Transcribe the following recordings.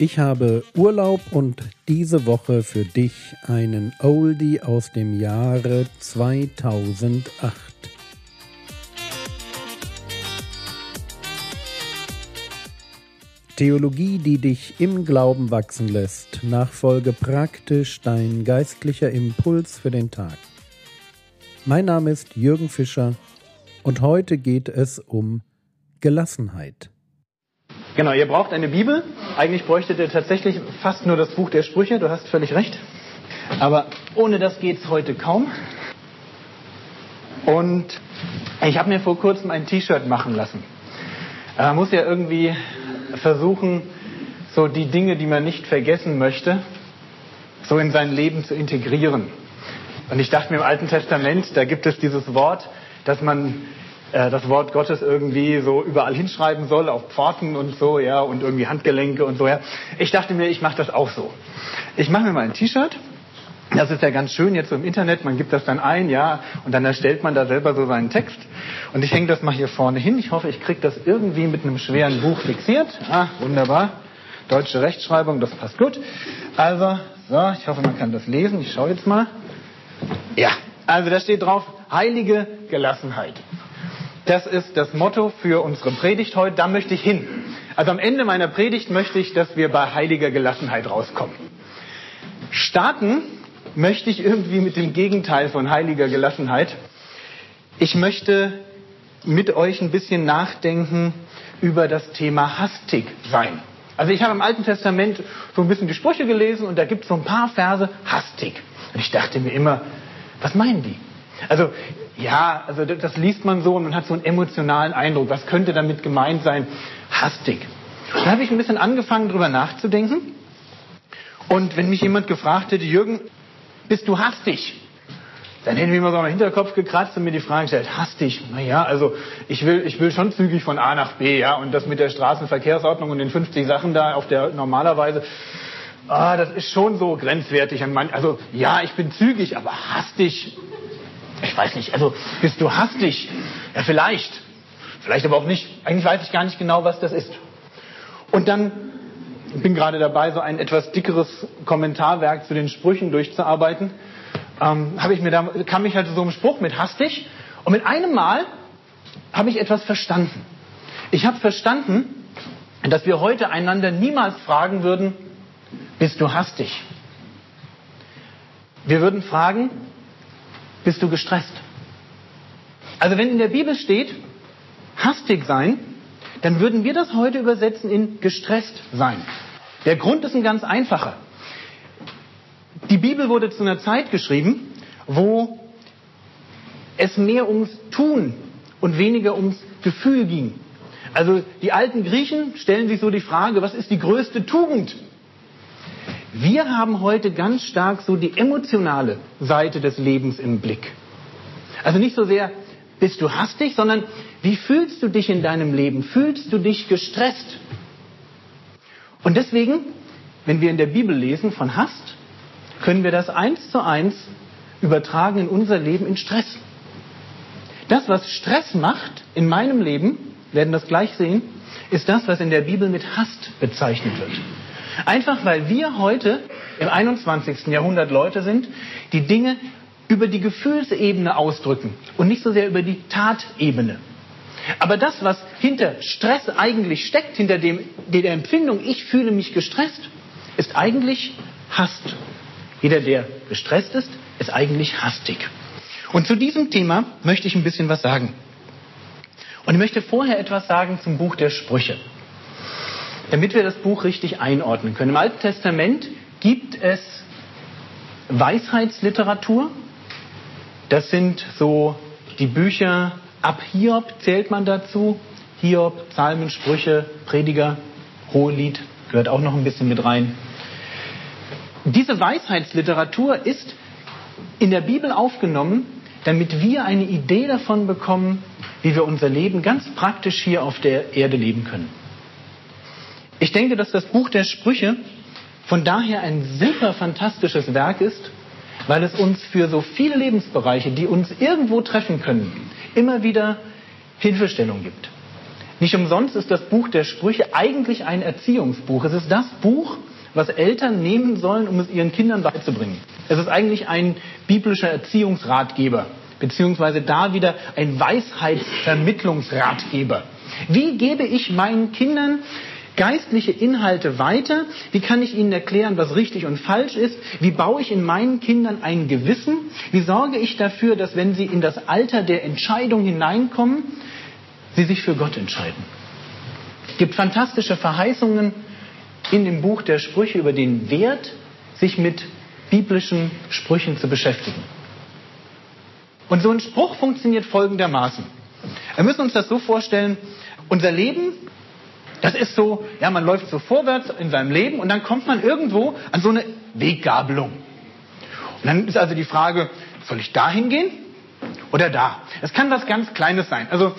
Ich habe Urlaub und diese Woche für dich einen Oldie aus dem Jahre 2008. Theologie, die dich im Glauben wachsen lässt. Nachfolge praktisch dein geistlicher Impuls für den Tag. Mein Name ist Jürgen Fischer und heute geht es um Gelassenheit. Genau, ihr braucht eine Bibel. Eigentlich bräuchtet ihr tatsächlich fast nur das Buch der Sprüche. Du hast völlig recht. Aber ohne das geht es heute kaum. Und ich habe mir vor kurzem ein T-Shirt machen lassen. Man muss ja irgendwie versuchen, so die Dinge, die man nicht vergessen möchte, so in sein Leben zu integrieren. Und ich dachte mir im Alten Testament, da gibt es dieses Wort, dass man äh, das Wort Gottes irgendwie so überall hinschreiben soll, auf Pforten und so, ja, und irgendwie Handgelenke und so, ja. Ich dachte mir, ich mache das auch so. Ich mache mir mal ein T-Shirt. Das ist ja ganz schön jetzt so im Internet, man gibt das dann ein, ja, und dann erstellt man da selber so seinen Text. Und ich hänge das mal hier vorne hin. Ich hoffe, ich kriege das irgendwie mit einem schweren Buch fixiert. Ah, wunderbar. Deutsche Rechtschreibung, das passt gut. Also, so, ich hoffe, man kann das lesen. Ich schaue jetzt mal. Ja, also da steht drauf, heilige Gelassenheit. Das ist das Motto für unsere Predigt heute. Da möchte ich hin. Also am Ende meiner Predigt möchte ich, dass wir bei heiliger Gelassenheit rauskommen. Starten möchte ich irgendwie mit dem Gegenteil von heiliger Gelassenheit. Ich möchte mit euch ein bisschen nachdenken über das Thema hastig sein. Also ich habe im Alten Testament so ein bisschen die Sprüche gelesen und da gibt es so ein paar Verse hastig. Und ich dachte mir immer, was meinen die? Also ja, also das liest man so und man hat so einen emotionalen Eindruck. Was könnte damit gemeint sein? Hastig. Dann habe ich ein bisschen angefangen, darüber nachzudenken. Und wenn mich jemand gefragt hätte, Jürgen, bist du hastig? Dann hätte ich mir so am Hinterkopf gekratzt und mir die Frage gestellt, hastig? Naja, also ich will, ich will schon zügig von A nach B, ja, und das mit der Straßenverkehrsordnung und den 50 Sachen da auf der normalerweise, ah, das ist schon so grenzwertig. Also ja, ich bin zügig, aber hastig, ich weiß nicht, also bist du hastig? Ja, vielleicht. Vielleicht aber auch nicht. Eigentlich weiß ich gar nicht genau, was das ist. Und dann bin gerade dabei, so ein etwas dickeres Kommentarwerk zu den Sprüchen durchzuarbeiten. Ähm, ich mir da, kam ich halt so einem Spruch mit hastig und mit einem Mal habe ich etwas verstanden. Ich habe verstanden, dass wir heute einander niemals fragen würden, bist du hastig? Wir würden fragen, bist du gestresst. Also wenn in der Bibel steht, hastig sein, dann würden wir das heute übersetzen in gestresst sein. Der Grund ist ein ganz einfacher. Die Bibel wurde zu einer Zeit geschrieben, wo es mehr ums Tun und weniger ums Gefühl ging. Also die alten Griechen stellen sich so die Frage, was ist die größte Tugend? Wir haben heute ganz stark so die emotionale Seite des Lebens im Blick. Also nicht so sehr, bist du hastig, sondern wie fühlst du dich in deinem Leben? Fühlst du dich gestresst? Und deswegen, wenn wir in der Bibel lesen von Hast, können wir das eins zu eins übertragen in unser Leben in Stress. Das, was Stress macht in meinem Leben, werden das gleich sehen, ist das, was in der Bibel mit Hast bezeichnet wird. Einfach weil wir heute im 21. Jahrhundert Leute sind, die Dinge über die Gefühlsebene ausdrücken und nicht so sehr über die Tatebene. Aber das, was hinter Stress eigentlich steckt, hinter dem, der Empfindung, ich fühle mich gestresst, ist eigentlich Hast. Jeder, der gestresst ist, ist eigentlich hastig. Und zu diesem Thema möchte ich ein bisschen was sagen. Und ich möchte vorher etwas sagen zum Buch der Sprüche damit wir das Buch richtig einordnen können. Im Alten Testament gibt es Weisheitsliteratur. Das sind so die Bücher ab Hiob zählt man dazu. Hiob, Psalmen, Sprüche, Prediger, Hohelied gehört auch noch ein bisschen mit rein. Diese Weisheitsliteratur ist in der Bibel aufgenommen, damit wir eine Idee davon bekommen, wie wir unser Leben ganz praktisch hier auf der Erde leben können. Ich denke, dass das Buch der Sprüche von daher ein super fantastisches Werk ist, weil es uns für so viele Lebensbereiche, die uns irgendwo treffen können, immer wieder Hilfestellung gibt. Nicht umsonst ist das Buch der Sprüche eigentlich ein Erziehungsbuch. Es ist das Buch, was Eltern nehmen sollen, um es ihren Kindern beizubringen. Es ist eigentlich ein biblischer Erziehungsratgeber, beziehungsweise da wieder ein Weisheitsvermittlungsratgeber. Wie gebe ich meinen Kindern geistliche Inhalte weiter? Wie kann ich ihnen erklären, was richtig und falsch ist? Wie baue ich in meinen Kindern ein Gewissen? Wie sorge ich dafür, dass wenn sie in das Alter der Entscheidung hineinkommen, sie sich für Gott entscheiden? Es gibt fantastische Verheißungen in dem Buch der Sprüche über den Wert, sich mit biblischen Sprüchen zu beschäftigen. Und so ein Spruch funktioniert folgendermaßen. Wir müssen uns das so vorstellen, unser Leben, das ist so, ja, man läuft so vorwärts in seinem Leben und dann kommt man irgendwo an so eine Weggabelung. Und dann ist also die Frage, soll ich da hingehen oder da? Es kann was ganz Kleines sein. Also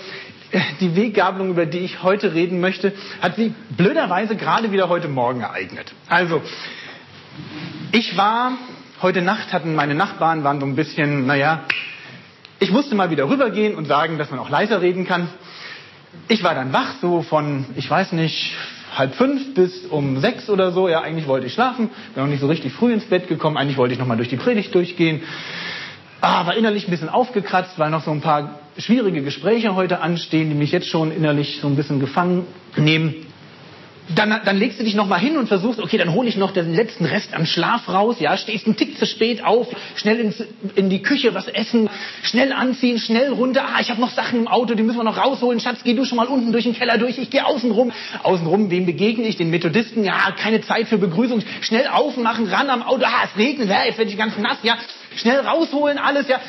die Weggabelung, über die ich heute reden möchte, hat sich blöderweise gerade wieder heute Morgen ereignet. Also, ich war, heute Nacht hatten meine Nachbarn, waren so ein bisschen, naja, ich musste mal wieder rübergehen und sagen, dass man auch leiser reden kann. Ich war dann wach, so von, ich weiß nicht, halb fünf bis um sechs oder so. Ja, eigentlich wollte ich schlafen, bin noch nicht so richtig früh ins Bett gekommen. Eigentlich wollte ich noch mal durch die Predigt durchgehen. Ah, war innerlich ein bisschen aufgekratzt, weil noch so ein paar schwierige Gespräche heute anstehen, die mich jetzt schon innerlich so ein bisschen gefangen nehmen. Dann, dann legst du dich nochmal hin und versuchst, okay, dann hole ich noch den letzten Rest am Schlaf raus, ja, stehst einen Tick zu spät auf, schnell ins, in die Küche was essen, schnell anziehen, schnell runter, ah, ich habe noch Sachen im Auto, die müssen wir noch rausholen, Schatz, geh du schon mal unten durch den Keller durch, ich gehe außen rum. Außen rum, wem begegne ich? Den Methodisten, ja, keine Zeit für Begrüßung, schnell aufmachen, ran am Auto, ah, es regnet, ja, jetzt werde ich ganz nass, ja, schnell rausholen, alles, ja.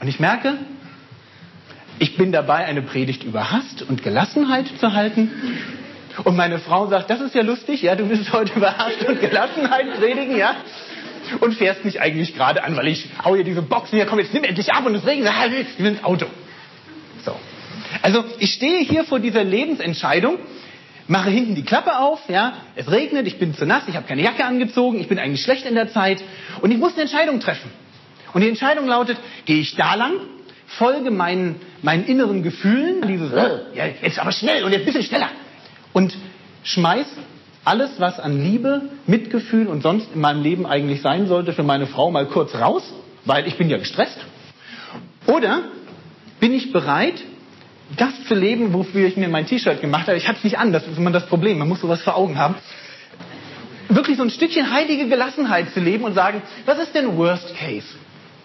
Und ich merke, ich bin dabei, eine Predigt über Hast und Gelassenheit zu halten. Und meine Frau sagt, das ist ja lustig, ja, du willst heute über Hast und Gelassenheit predigen, ja? Und fährst mich eigentlich gerade an, weil ich hau hier diese Boxen, hier komm, jetzt nimm endlich ab und es regnet, ich will ins Auto. So. Also, ich stehe hier vor dieser Lebensentscheidung, mache hinten die Klappe auf, ja, es regnet, ich bin zu nass, ich habe keine Jacke angezogen, ich bin eigentlich schlecht in der Zeit und ich muss eine Entscheidung treffen. Und die Entscheidung lautet, gehe ich da lang, folge meinen, meinen inneren Gefühlen, dieses, ja, jetzt aber schnell und jetzt ein bisschen schneller und schmeiß alles, was an Liebe, Mitgefühl und sonst in meinem Leben eigentlich sein sollte, für meine Frau mal kurz raus, weil ich bin ja gestresst. Oder bin ich bereit, das zu leben, wofür ich mir mein T-Shirt gemacht habe? Ich hatte es nicht an, das ist immer das Problem, man muss sowas vor Augen haben. Wirklich so ein Stückchen heilige Gelassenheit zu leben und sagen, was ist denn Worst Case?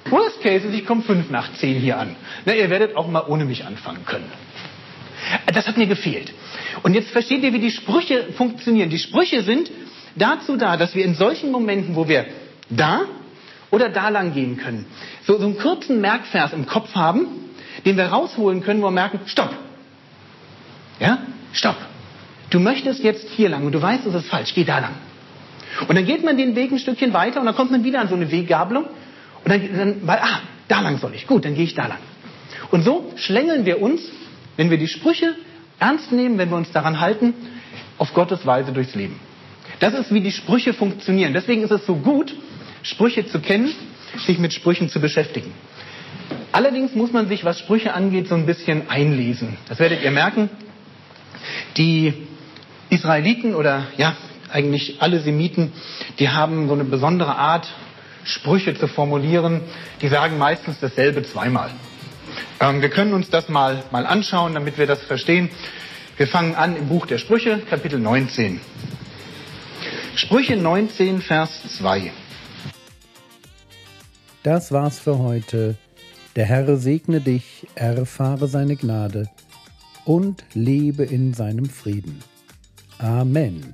Worst Case ist, ich komme fünf nach zehn hier an. Na, ihr werdet auch mal ohne mich anfangen können. Das hat mir gefehlt. Und jetzt versteht ihr, wie die Sprüche funktionieren. Die Sprüche sind dazu da, dass wir in solchen Momenten, wo wir da oder da lang gehen können, so, so einen kurzen Merkvers im Kopf haben, den wir rausholen können, wo wir merken, stopp. Ja? Stopp. Du möchtest jetzt hier lang und du weißt, es ist falsch, geh da lang. Und dann geht man den Weg ein Stückchen weiter und dann kommt man wieder an so eine Weggabelung und dann, dann weil, ah, da lang soll ich, gut, dann gehe ich da lang. Und so schlängeln wir uns, wenn wir die Sprüche ernst nehmen, wenn wir uns daran halten, auf Gottes Weise durchs Leben. Das ist, wie die Sprüche funktionieren. Deswegen ist es so gut, Sprüche zu kennen, sich mit Sprüchen zu beschäftigen. Allerdings muss man sich, was Sprüche angeht, so ein bisschen einlesen. Das werdet ihr merken. Die Israeliten oder ja, eigentlich alle Semiten, die haben so eine besondere Art, Sprüche zu formulieren. Die sagen meistens dasselbe zweimal. Ähm, wir können uns das mal, mal anschauen, damit wir das verstehen. Wir fangen an im Buch der Sprüche, Kapitel 19. Sprüche 19, Vers 2. Das war's für heute. Der Herr segne dich, erfahre seine Gnade und lebe in seinem Frieden. Amen.